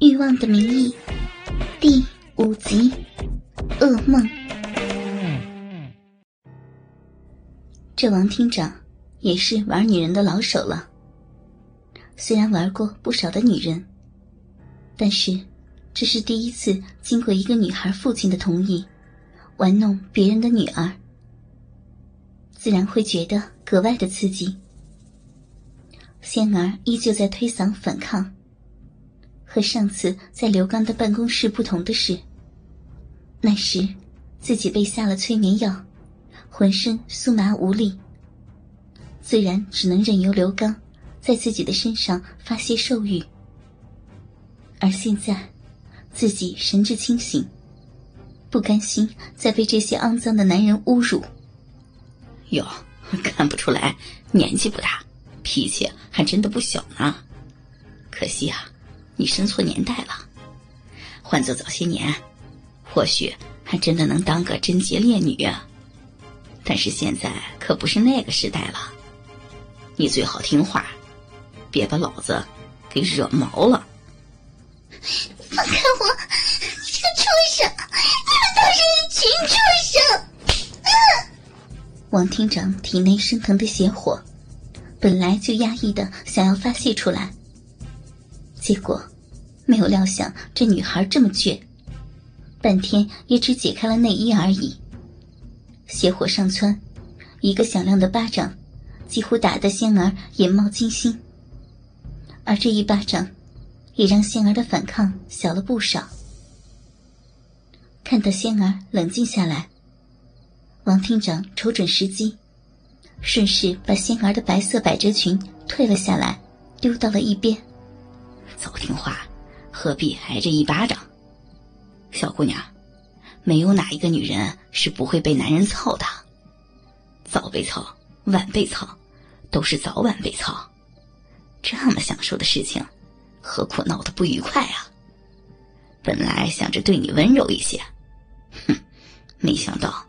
欲望的名义》第五集《噩梦》。这王厅长也是玩女人的老手了。虽然玩过不少的女人，但是这是第一次经过一个女孩父亲的同意，玩弄别人的女儿，自然会觉得格外的刺激。仙儿依旧在推搡反抗。和上次在刘刚的办公室不同的是，那时自己被下了催眠药，浑身酥麻无力，自然只能任由刘刚在自己的身上发泄兽欲。而现在，自己神志清醒，不甘心再被这些肮脏的男人侮辱。哟，看不出来年纪不大，脾气还真的不小呢。可惜啊。你生错年代了，换做早些年，或许还真的能当个贞洁烈女。但是现在可不是那个时代了，你最好听话，别把老子给惹毛了。放开我！这个畜生！你们都是一群畜生！王厅长体内升腾的邪火，本来就压抑的，想要发泄出来。结果，没有料想这女孩这么倔，半天也只解开了内衣而已。邪火上蹿，一个响亮的巴掌，几乎打得仙儿眼冒金星。而这一巴掌，也让仙儿的反抗小了不少。看到仙儿冷静下来，王厅长瞅准时机，顺势把仙儿的白色百褶裙退了下来，丢到了一边。早听话，何必挨这一巴掌？小姑娘，没有哪一个女人是不会被男人操的，早被操，晚被操，都是早晚被操。这么享受的事情，何苦闹得不愉快啊？本来想着对你温柔一些，哼，没想到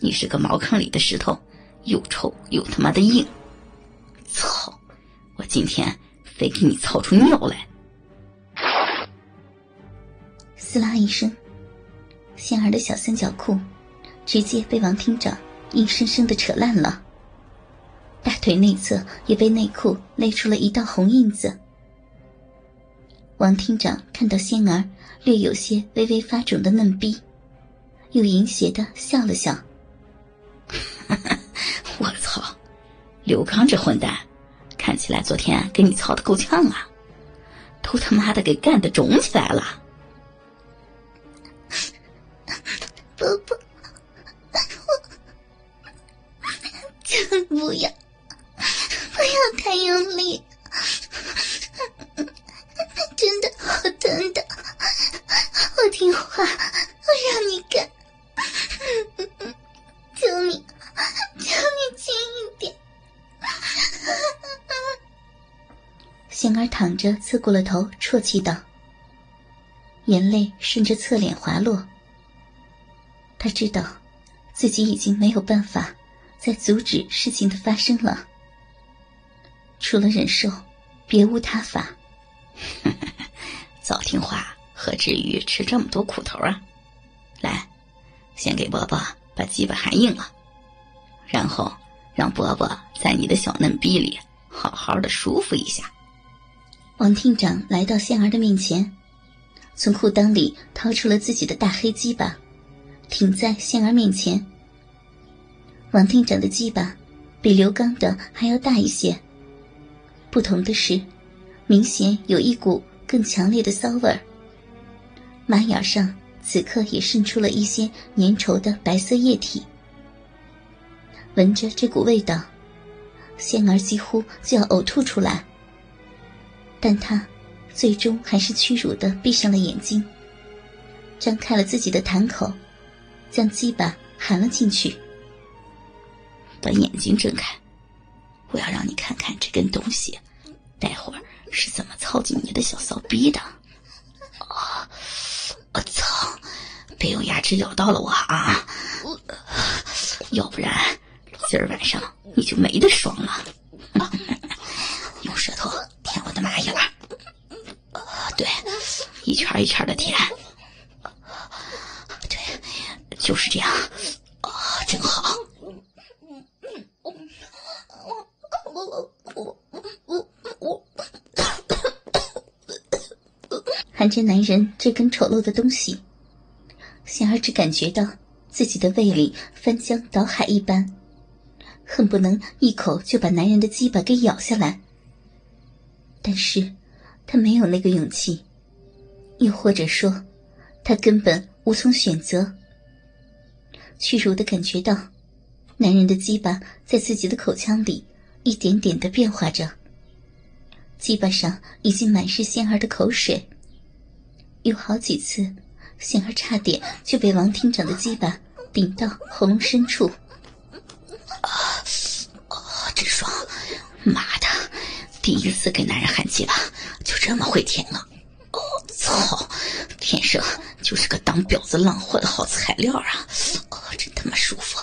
你是个茅坑里的石头，又臭又他妈的硬。操！我今天非给你操出尿来！撕啦一声，仙儿的小三角裤直接被王厅长硬生生的扯烂了。大腿内侧也被内裤勒出了一道红印子。王厅长看到仙儿略有些微微发肿的嫩逼，又淫邪的笑了笑：“我操，刘刚这混蛋，看起来昨天给你操的够呛啊，都他妈的给干的肿起来了。”不要，不要太用力，真的好疼的，我听话，我让你干，求你，求你轻一点。杏儿躺着，侧过了头，啜泣道，眼泪顺着侧脸滑落。他知道，自己已经没有办法再阻止事情的发生了。除了忍受，别无他法。早听话，何至于吃这么多苦头啊？来，先给伯伯把鸡巴含硬了，然后让伯伯在你的小嫩逼里好好的舒服一下。王厅长来到仙儿的面前，从裤裆里掏出了自己的大黑鸡巴。挺在仙儿面前。王厅长的鸡巴比刘刚的还要大一些。不同的是，明显有一股更强烈的骚味儿。马眼上此刻也渗出了一些粘稠的白色液体。闻着这股味道，仙儿几乎就要呕吐出来。但她最终还是屈辱的闭上了眼睛，张开了自己的痰口。将鸡巴含了进去。把眼睛睁开，我要让你看看这根东西，待会儿是怎么操进你的小骚逼的。啊！我操！别用牙齿咬到了我啊！要不然今儿晚上你就没得爽了。用舌头舔我的马眼儿。对，一圈一圈的舔。对，就是这样，啊，真好。含着男人这根丑陋的东西，仙儿只感觉到自己的胃里翻江倒海一般，恨不能一口就把男人的鸡巴给咬下来。但是，他没有那个勇气，又或者说，他根本无从选择。屈辱的感觉到，男人的鸡巴在自己的口腔里一点点的变化着，鸡巴上已经满是仙儿的口水。有好几次，仙儿差点就被王厅长的鸡巴顶到喉咙深处。啊，哦，真爽！妈的！第一次给男人喊鸡巴，就这么会舔啊！哦，操！天生就是个当婊子浪货的好材料啊！哦，真他妈舒服！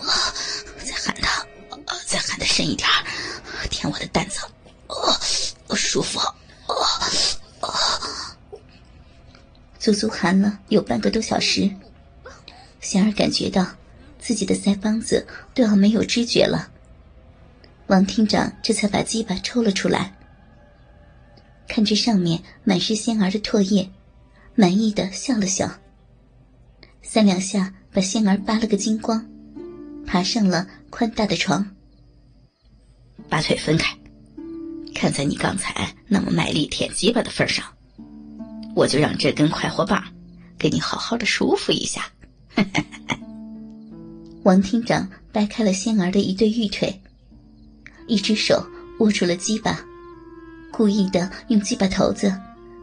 啊，再喊他，再喊他深一点，舔我的蛋子！哦，舒服！哦，哦，足足含了有半个多小时，仙儿感觉到自己的腮帮子都要没有知觉了。王厅长这才把鸡巴抽了出来，看着上面满是仙儿的唾液，满意的笑了笑。三两下把仙儿扒了个精光，爬上了宽大的床，把腿分开。看在你刚才那么卖力舔鸡巴的份上，我就让这根快活棒给你好好的舒服一下。王厅长掰开了仙儿的一对玉腿。一只手握住了鸡巴，故意的用鸡巴头子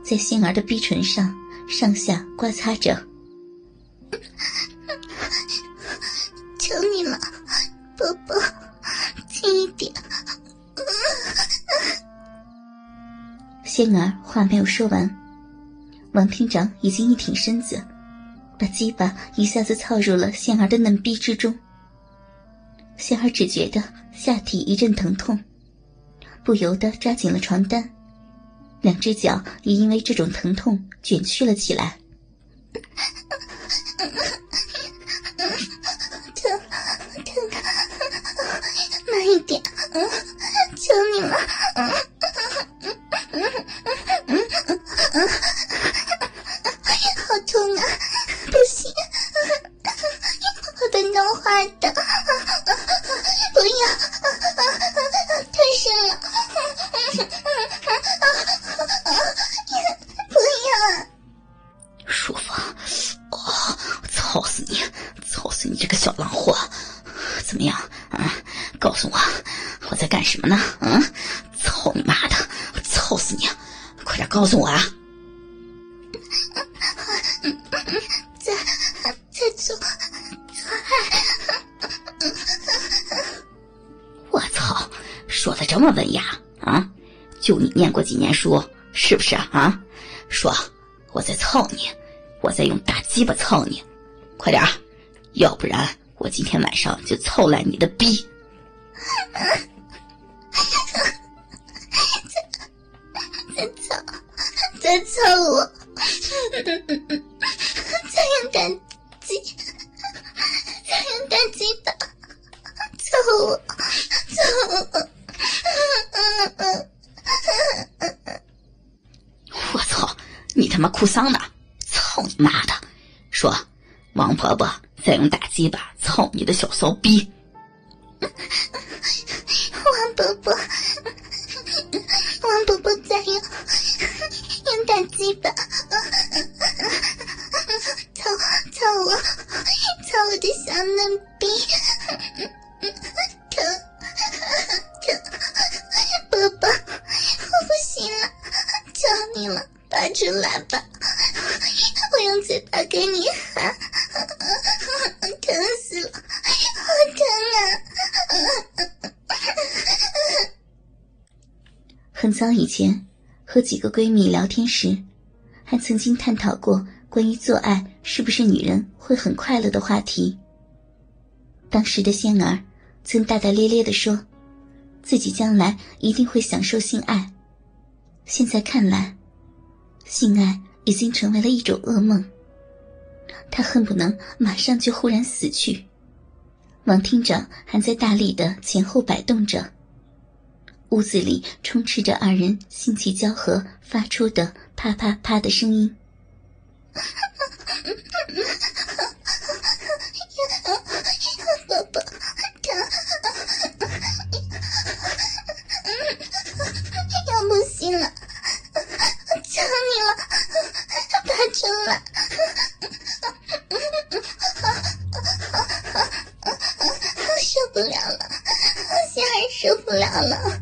在仙儿的逼唇上上下刮擦着。求你了，宝宝，轻一点。仙儿话没有说完，王厅长已经一挺身子，把鸡巴一下子操入了仙儿的嫩逼之中。仙儿只觉得下体一阵疼痛，不由得抓紧了床单，两只脚也因为这种疼痛卷曲了起来。告诉我啊！在在做做爱。我操，说的这么文雅啊？就你念过几年书，是不是啊？说，我在操你，我在用大鸡巴操你，快点要不然我今天晚上就操烂你的逼！再操我！再用胆机，再用胆机打操我！操我！我操！你他妈哭丧呢？操你妈的！说，王婆婆再用大鸡巴操你的小骚逼！王伯伯，王伯伯再用。用大鸡巴。操操我，操我的小嫩逼，疼疼，宝宝，我不行了，求你了，拔出来吧，我用嘴巴给你喊，疼死了，好疼啊！很早以前。和几个闺蜜聊天时，还曾经探讨过关于做爱是不是女人会很快乐的话题。当时的仙儿曾大大咧咧的说，自己将来一定会享受性爱。现在看来，性爱已经成为了一种噩梦。他恨不能马上就忽然死去。王厅长还在大力的前后摆动着，屋子里充斥着二人性气交合发出的啪啪啪的声音。宝宝，他要不行了，求你了，拔出来！受不了了，心儿受不了了。